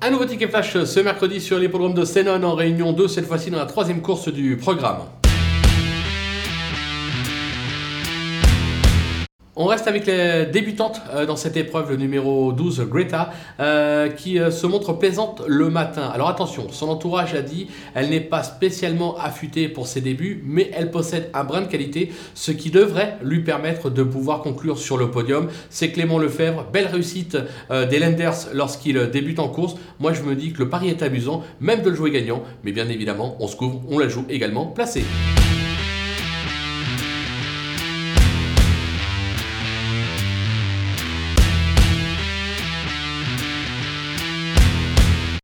Un nouveau ticket flash ce mercredi sur l'hippodrome de Sénon en réunion 2, cette fois-ci dans la troisième course du programme. On reste avec les débutantes euh, dans cette épreuve, le numéro 12, Greta, euh, qui euh, se montre plaisante le matin. Alors attention, son entourage a dit, elle n'est pas spécialement affûtée pour ses débuts, mais elle possède un brin de qualité, ce qui devrait lui permettre de pouvoir conclure sur le podium. C'est Clément Lefebvre, belle réussite des Lenders lorsqu'il débute en course. Moi je me dis que le pari est amusant, même de le jouer gagnant, mais bien évidemment, on se couvre, on la joue également placée.